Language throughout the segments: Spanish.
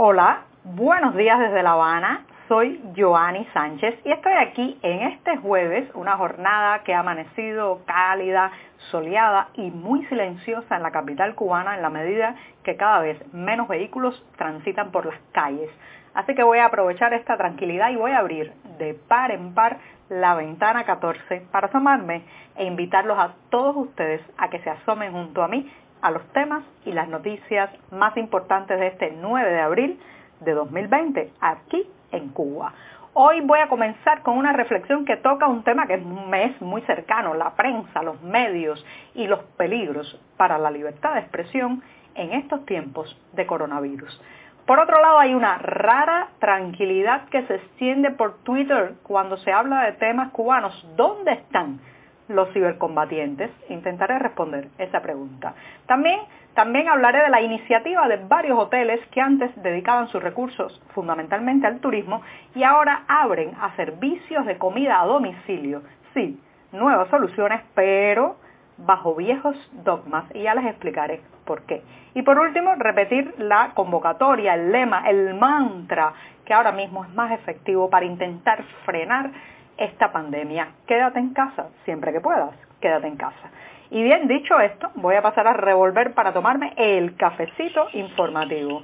Hola, buenos días desde La Habana. Soy Joanny Sánchez y estoy aquí en este jueves, una jornada que ha amanecido cálida, soleada y muy silenciosa en la capital cubana en la medida que cada vez menos vehículos transitan por las calles. Así que voy a aprovechar esta tranquilidad y voy a abrir de par en par la ventana 14 para asomarme e invitarlos a todos ustedes a que se asomen junto a mí a los temas y las noticias más importantes de este 9 de abril de 2020 aquí en Cuba. Hoy voy a comenzar con una reflexión que toca un tema que me es muy cercano, la prensa, los medios y los peligros para la libertad de expresión en estos tiempos de coronavirus. Por otro lado, hay una rara tranquilidad que se extiende por Twitter cuando se habla de temas cubanos. ¿Dónde están? Los cibercombatientes? Intentaré responder esa pregunta. También, también hablaré de la iniciativa de varios hoteles que antes dedicaban sus recursos fundamentalmente al turismo y ahora abren a servicios de comida a domicilio. Sí, nuevas soluciones, pero bajo viejos dogmas y ya les explicaré por qué. Y por último, repetir la convocatoria, el lema, el mantra que ahora mismo es más efectivo para intentar frenar esta pandemia. Quédate en casa, siempre que puedas, quédate en casa. Y bien, dicho esto, voy a pasar a revolver para tomarme el cafecito informativo.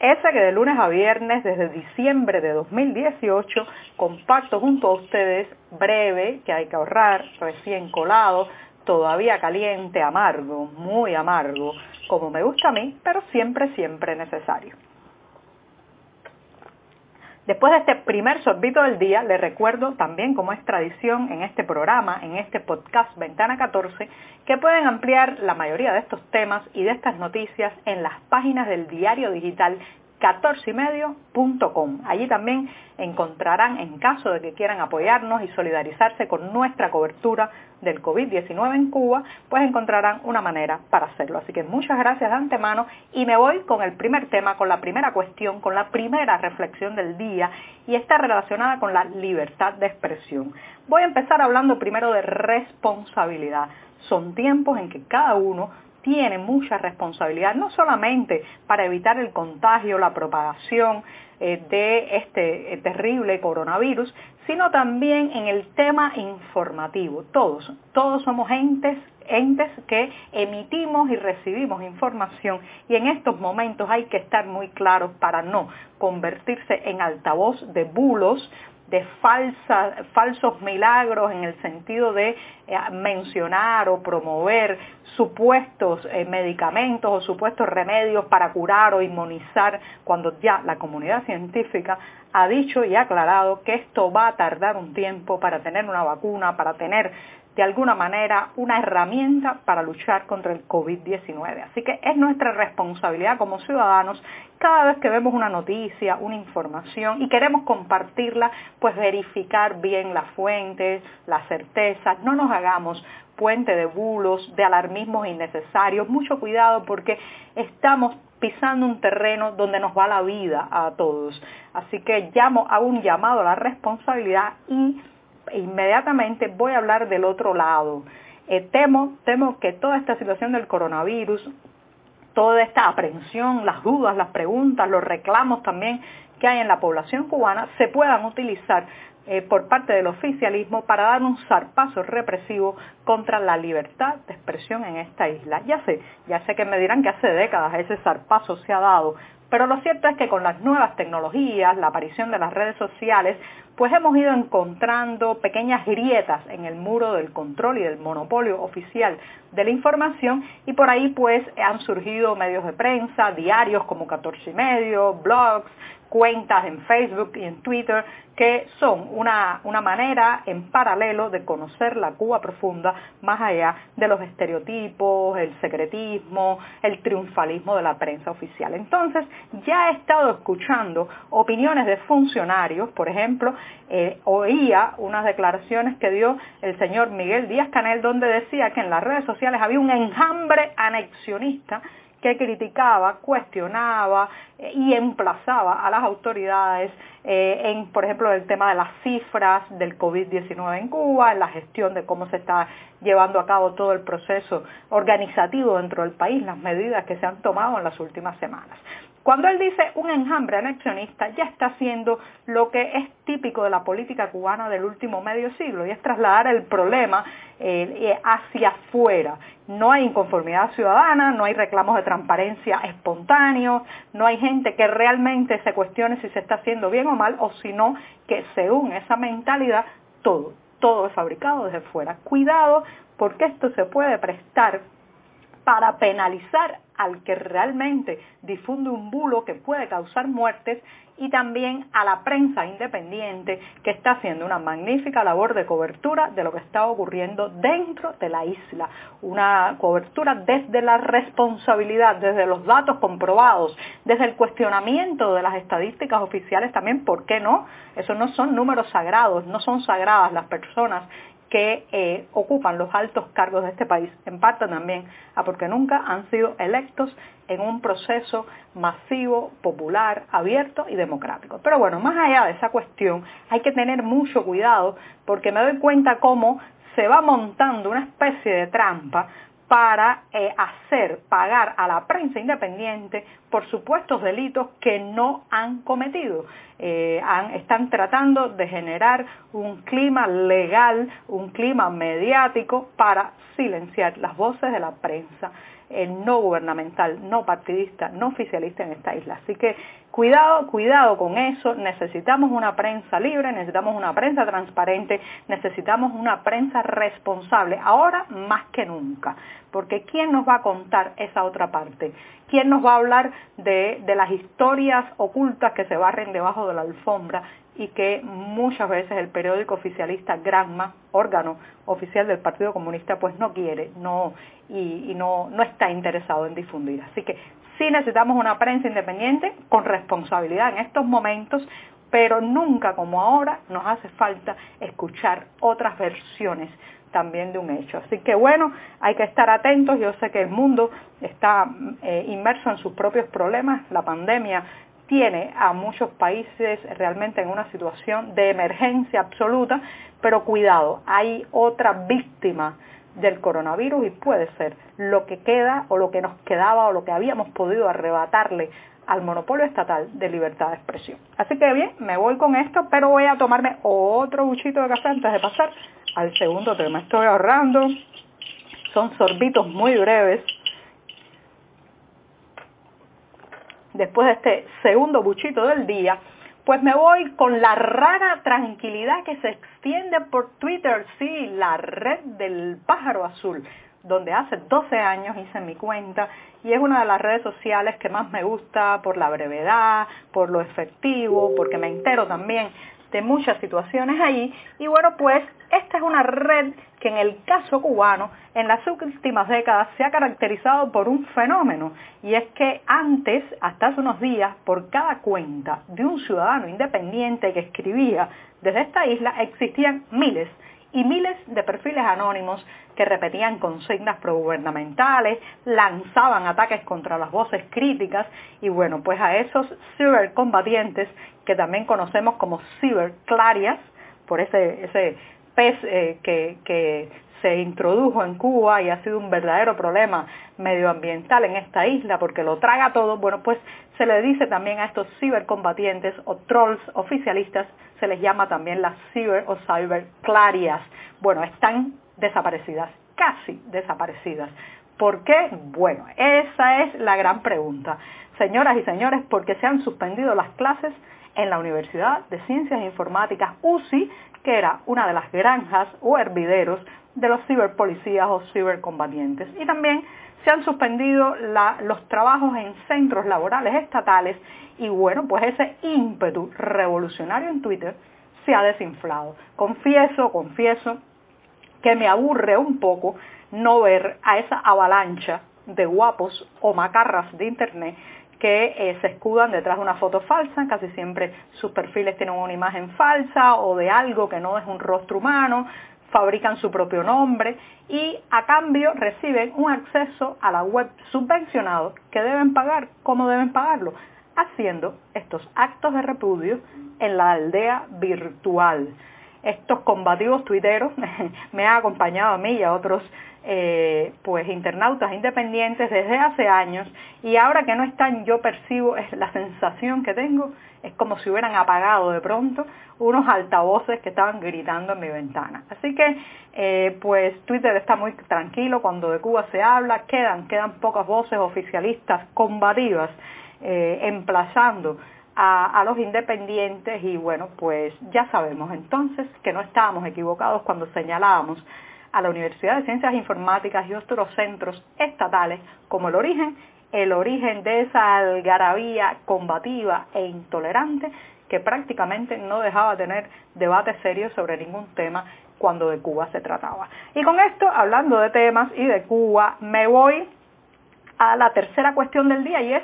Ese que de lunes a viernes, desde diciembre de 2018, comparto junto a ustedes, breve, que hay que ahorrar, recién colado, todavía caliente, amargo, muy amargo, como me gusta a mí, pero siempre, siempre necesario. Después de este primer sorbito del día, le recuerdo también, como es tradición en este programa, en este podcast Ventana 14, que pueden ampliar la mayoría de estos temas y de estas noticias en las páginas del diario digital 14ymedio.com. Allí también encontrarán, en caso de que quieran apoyarnos y solidarizarse con nuestra cobertura del COVID-19 en Cuba, pues encontrarán una manera para hacerlo. Así que muchas gracias de antemano y me voy con el primer tema, con la primera cuestión, con la primera reflexión del día y está relacionada con la libertad de expresión. Voy a empezar hablando primero de responsabilidad. Son tiempos en que cada uno tiene mucha responsabilidad, no solamente para evitar el contagio, la propagación eh, de este eh, terrible coronavirus, sino también en el tema informativo. Todos, todos somos entes entes que emitimos y recibimos información y en estos momentos hay que estar muy claros para no convertirse en altavoz de bulos de falsos milagros en el sentido de eh, mencionar o promover supuestos eh, medicamentos o supuestos remedios para curar o inmunizar cuando ya la comunidad científica ha dicho y ha aclarado que esto va a tardar un tiempo para tener una vacuna, para tener de alguna manera una herramienta para luchar contra el COVID-19. Así que es nuestra responsabilidad como ciudadanos cada vez que vemos una noticia, una información y queremos compartirla, pues verificar bien las fuentes, las certezas, no nos hagamos puente de bulos, de alarmismos innecesarios, mucho cuidado porque estamos pisando un terreno donde nos va la vida a todos. Así que llamo a un llamado a la responsabilidad y inmediatamente voy a hablar del otro lado. Eh, temo, temo que toda esta situación del coronavirus, toda esta aprensión, las dudas, las preguntas, los reclamos también que hay en la población cubana se puedan utilizar eh, por parte del oficialismo para dar un zarpazo represivo contra la libertad de expresión en esta isla. Ya sé, ya sé que me dirán que hace décadas ese zarpazo se ha dado, pero lo cierto es que con las nuevas tecnologías, la aparición de las redes sociales, pues hemos ido encontrando pequeñas grietas en el muro del control y del monopolio oficial de la información y por ahí pues han surgido medios de prensa, diarios como 14 y medio, blogs, cuentas en Facebook y en Twitter que son una, una, manera en paralelo de conocer la Cuba profunda más allá de los estereotipos, el secretismo, el triunfalismo de la prensa oficial. Entonces, ya he estado escuchando opiniones de funcionarios, por ejemplo, eh, oía unas declaraciones que dio el señor Miguel Díaz Canel donde decía que en las redes sociales había un enjambre anexionista que criticaba, cuestionaba eh, y emplazaba a las autoridades eh, en, por ejemplo, el tema de las cifras del COVID-19 en Cuba, en la gestión de cómo se está llevando a cabo todo el proceso organizativo dentro del país, las medidas que se han tomado en las últimas semanas. Cuando él dice un enjambre anexionista, ya está haciendo lo que es típico de la política cubana del último medio siglo, y es trasladar el problema eh, eh, hacia afuera. No hay inconformidad ciudadana, no hay reclamos de transparencia espontáneos, no hay gente que realmente se cuestione si se está haciendo bien o mal, o si no, que según esa mentalidad, todo, todo es fabricado desde fuera. Cuidado, porque esto se puede prestar para penalizar al que realmente difunde un bulo que puede causar muertes y también a la prensa independiente que está haciendo una magnífica labor de cobertura de lo que está ocurriendo dentro de la isla. Una cobertura desde la responsabilidad, desde los datos comprobados, desde el cuestionamiento de las estadísticas oficiales también, ¿por qué no? Esos no son números sagrados, no son sagradas las personas que eh, ocupan los altos cargos de este país, en parte también a porque nunca han sido electos en un proceso masivo, popular, abierto y democrático. Pero bueno, más allá de esa cuestión, hay que tener mucho cuidado porque me doy cuenta cómo se va montando una especie de trampa para eh, hacer pagar a la prensa independiente por supuestos delitos que no han cometido. Eh, están tratando de generar un clima legal, un clima mediático para silenciar las voces de la prensa no gubernamental, no partidista, no oficialista en esta isla. Así que cuidado, cuidado con eso. Necesitamos una prensa libre, necesitamos una prensa transparente, necesitamos una prensa responsable, ahora más que nunca. Porque ¿quién nos va a contar esa otra parte? ¿Quién nos va a hablar de, de las historias ocultas que se barren debajo de la alfombra y que muchas veces el periódico oficialista Granma, órgano oficial del Partido Comunista, pues no quiere no, y, no, no está interesado en difundir. Así que sí necesitamos una prensa independiente con responsabilidad en estos momentos, pero nunca como ahora nos hace falta escuchar otras versiones también de un hecho. Así que bueno, hay que estar atentos. Yo sé que el mundo está eh, inmerso en sus propios problemas. La pandemia tiene a muchos países realmente en una situación de emergencia absoluta, pero cuidado, hay otra víctima del coronavirus y puede ser lo que queda o lo que nos quedaba o lo que habíamos podido arrebatarle al monopolio estatal de libertad de expresión. Así que bien, me voy con esto, pero voy a tomarme otro buchito de café antes de pasar al segundo tema. Estoy ahorrando, son sorbitos muy breves después de este segundo buchito del día, pues me voy con la rara tranquilidad que se extiende por Twitter, sí, la red del pájaro azul, donde hace 12 años hice mi cuenta y es una de las redes sociales que más me gusta por la brevedad, por lo efectivo, porque me entero también de muchas situaciones ahí. Y bueno, pues esta es una red que en el caso cubano en las últimas décadas se ha caracterizado por un fenómeno y es que antes, hasta hace unos días, por cada cuenta de un ciudadano independiente que escribía desde esta isla existían miles y miles de perfiles anónimos que repetían consignas progubernamentales, lanzaban ataques contra las voces críticas y bueno, pues a esos cibercombatientes que también conocemos como ciberclarias, por ese, ese pez eh, que, que se introdujo en Cuba y ha sido un verdadero problema medioambiental en esta isla porque lo traga todo, bueno, pues se le dice también a estos cibercombatientes o trolls oficialistas, se les llama también las ciber o cyberclarias. Bueno, están desaparecidas, casi desaparecidas. ¿Por qué? Bueno, esa es la gran pregunta. Señoras y señores, porque se han suspendido las clases en la Universidad de Ciencias Informáticas UCI, que era una de las granjas o hervideros de los ciberpolicías o cibercombatientes. Y también se han suspendido los trabajos en centros laborales estatales y bueno, pues ese ímpetu revolucionario en Twitter se ha desinflado. Confieso, confieso que me aburre un poco no ver a esa avalancha de guapos o macarras de internet que eh, se escudan detrás de una foto falsa, casi siempre sus perfiles tienen una imagen falsa o de algo que no es un rostro humano, fabrican su propio nombre y a cambio reciben un acceso a la web subvencionado que deben pagar, ¿cómo deben pagarlo? Haciendo estos actos de repudio en la aldea virtual. Estos combativos tuiteros me han acompañado a mí y a otros eh, pues internautas independientes desde hace años y ahora que no están yo percibo es la sensación que tengo es como si hubieran apagado de pronto unos altavoces que estaban gritando en mi ventana. Así que eh, pues Twitter está muy tranquilo cuando de Cuba se habla, quedan, quedan pocas voces oficialistas combativas eh, emplazando a, los independientes y bueno, pues ya sabemos entonces que no estábamos equivocados cuando señalábamos a la Universidad de Ciencias Informáticas y otros centros estatales como el origen, el origen de esa algarabía combativa e intolerante que prácticamente no dejaba tener debate serio sobre ningún tema cuando de Cuba se trataba. Y con esto, hablando de temas y de Cuba, me voy a la tercera cuestión del día y es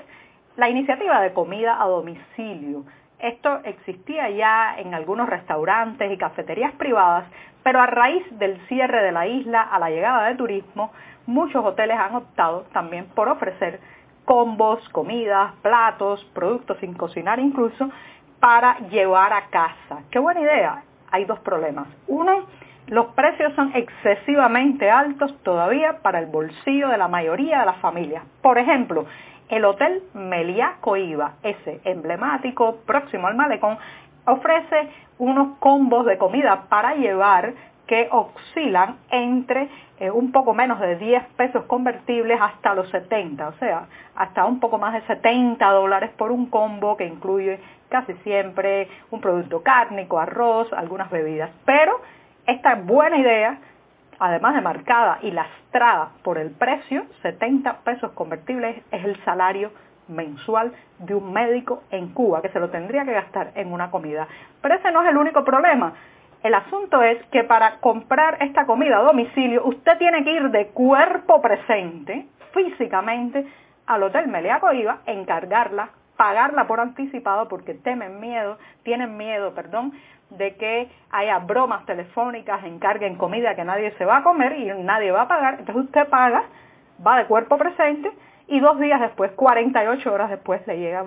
la iniciativa de comida a domicilio. Esto existía ya en algunos restaurantes y cafeterías privadas, pero a raíz del cierre de la isla a la llegada de turismo, muchos hoteles han optado también por ofrecer combos, comidas, platos, productos sin cocinar incluso, para llevar a casa. Qué buena idea. Hay dos problemas. Uno, los precios son excesivamente altos todavía para el bolsillo de la mayoría de las familias. Por ejemplo, el Hotel Meliá Coiba, ese emblemático próximo al malecón, ofrece unos combos de comida para llevar que oscilan entre eh, un poco menos de 10 pesos convertibles hasta los 70, o sea, hasta un poco más de 70 dólares por un combo que incluye casi siempre un producto cárnico, arroz, algunas bebidas. Pero esta buena idea, además de marcada y lastrada por el precio, 70 pesos convertibles es el salario mensual de un médico en Cuba, que se lo tendría que gastar en una comida. Pero ese no es el único problema. El asunto es que para comprar esta comida a domicilio usted tiene que ir de cuerpo presente, físicamente, al Hotel Meliaco Iba, encargarla, pagarla por anticipado porque temen miedo, tienen miedo, perdón, de que haya bromas telefónicas, encarguen comida que nadie se va a comer y nadie va a pagar. Entonces usted paga, va de cuerpo presente y dos días después, 48 horas después, le llega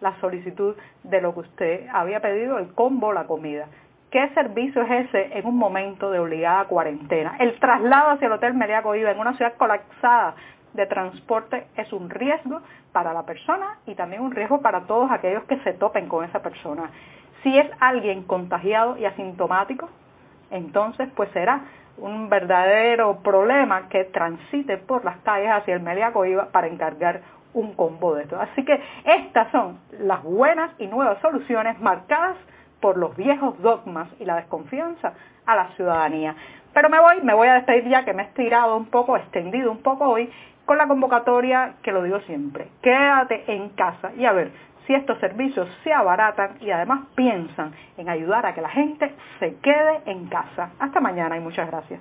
la solicitud de lo que usted había pedido, el combo, la comida. ¿Qué servicio es ese en un momento de obligada cuarentena? El traslado hacia el Hotel Meriaco Iba en una ciudad colapsada de transporte es un riesgo para la persona y también un riesgo para todos aquellos que se topen con esa persona. Si es alguien contagiado y asintomático, entonces pues será un verdadero problema que transite por las calles hacia el Meliaco Iba para encargar un combo de esto. Así que estas son las buenas y nuevas soluciones marcadas por los viejos dogmas y la desconfianza a la ciudadanía. Pero me voy, me voy a despedir ya que me he estirado un poco, extendido un poco hoy, con la convocatoria que lo digo siempre. Quédate en casa y a ver si estos servicios se abaratan y además piensan en ayudar a que la gente se quede en casa. Hasta mañana y muchas gracias.